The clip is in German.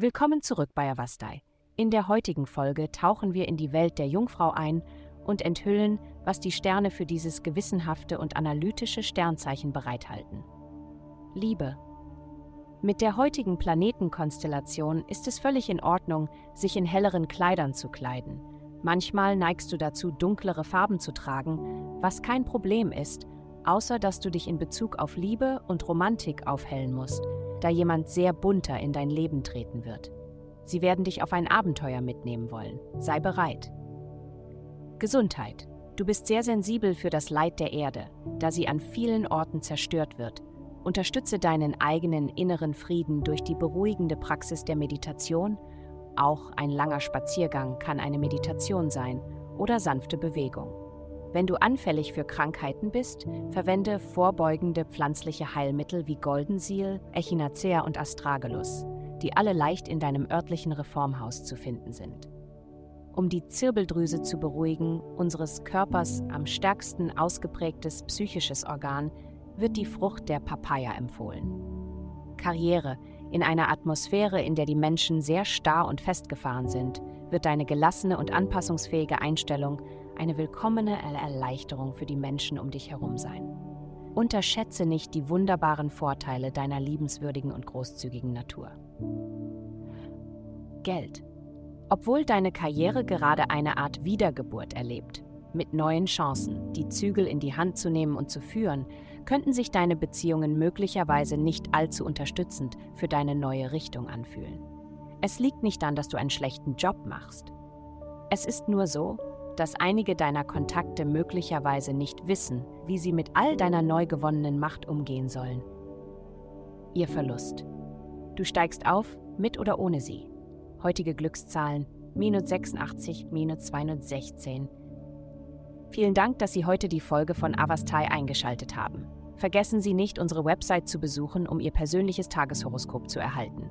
Willkommen zurück bei Avastai. In der heutigen Folge tauchen wir in die Welt der Jungfrau ein und enthüllen, was die Sterne für dieses gewissenhafte und analytische Sternzeichen bereithalten. Liebe. Mit der heutigen Planetenkonstellation ist es völlig in Ordnung, sich in helleren Kleidern zu kleiden. Manchmal neigst du dazu, dunklere Farben zu tragen, was kein Problem ist, außer dass du dich in Bezug auf Liebe und Romantik aufhellen musst, da jemand sehr bunter in dein Leben treten wird. Sie werden dich auf ein Abenteuer mitnehmen wollen. Sei bereit. Gesundheit. Du bist sehr sensibel für das Leid der Erde, da sie an vielen Orten zerstört wird. Unterstütze deinen eigenen inneren Frieden durch die beruhigende Praxis der Meditation. Auch ein langer Spaziergang kann eine Meditation sein oder sanfte Bewegung. Wenn du anfällig für Krankheiten bist, verwende vorbeugende pflanzliche Heilmittel wie Goldensiel, Echinacea und Astragalus, die alle leicht in deinem örtlichen Reformhaus zu finden sind. Um die Zirbeldrüse zu beruhigen, unseres Körpers am stärksten ausgeprägtes psychisches Organ, wird die Frucht der Papaya empfohlen. Karriere. In einer Atmosphäre, in der die Menschen sehr starr und festgefahren sind, wird deine gelassene und anpassungsfähige Einstellung eine willkommene Erleichterung für die Menschen um dich herum sein. Unterschätze nicht die wunderbaren Vorteile deiner liebenswürdigen und großzügigen Natur. Geld. Obwohl deine Karriere gerade eine Art Wiedergeburt erlebt, mit neuen Chancen, die Zügel in die Hand zu nehmen und zu führen, könnten sich deine Beziehungen möglicherweise nicht allzu unterstützend für deine neue Richtung anfühlen. Es liegt nicht an, dass du einen schlechten Job machst. Es ist nur so, dass einige deiner Kontakte möglicherweise nicht wissen, wie sie mit all deiner neu gewonnenen Macht umgehen sollen. Ihr Verlust. Du steigst auf, mit oder ohne sie. Heutige Glückszahlen minus 86, minus 216. Vielen Dank, dass Sie heute die Folge von Avastai eingeschaltet haben. Vergessen Sie nicht, unsere Website zu besuchen, um Ihr persönliches Tageshoroskop zu erhalten.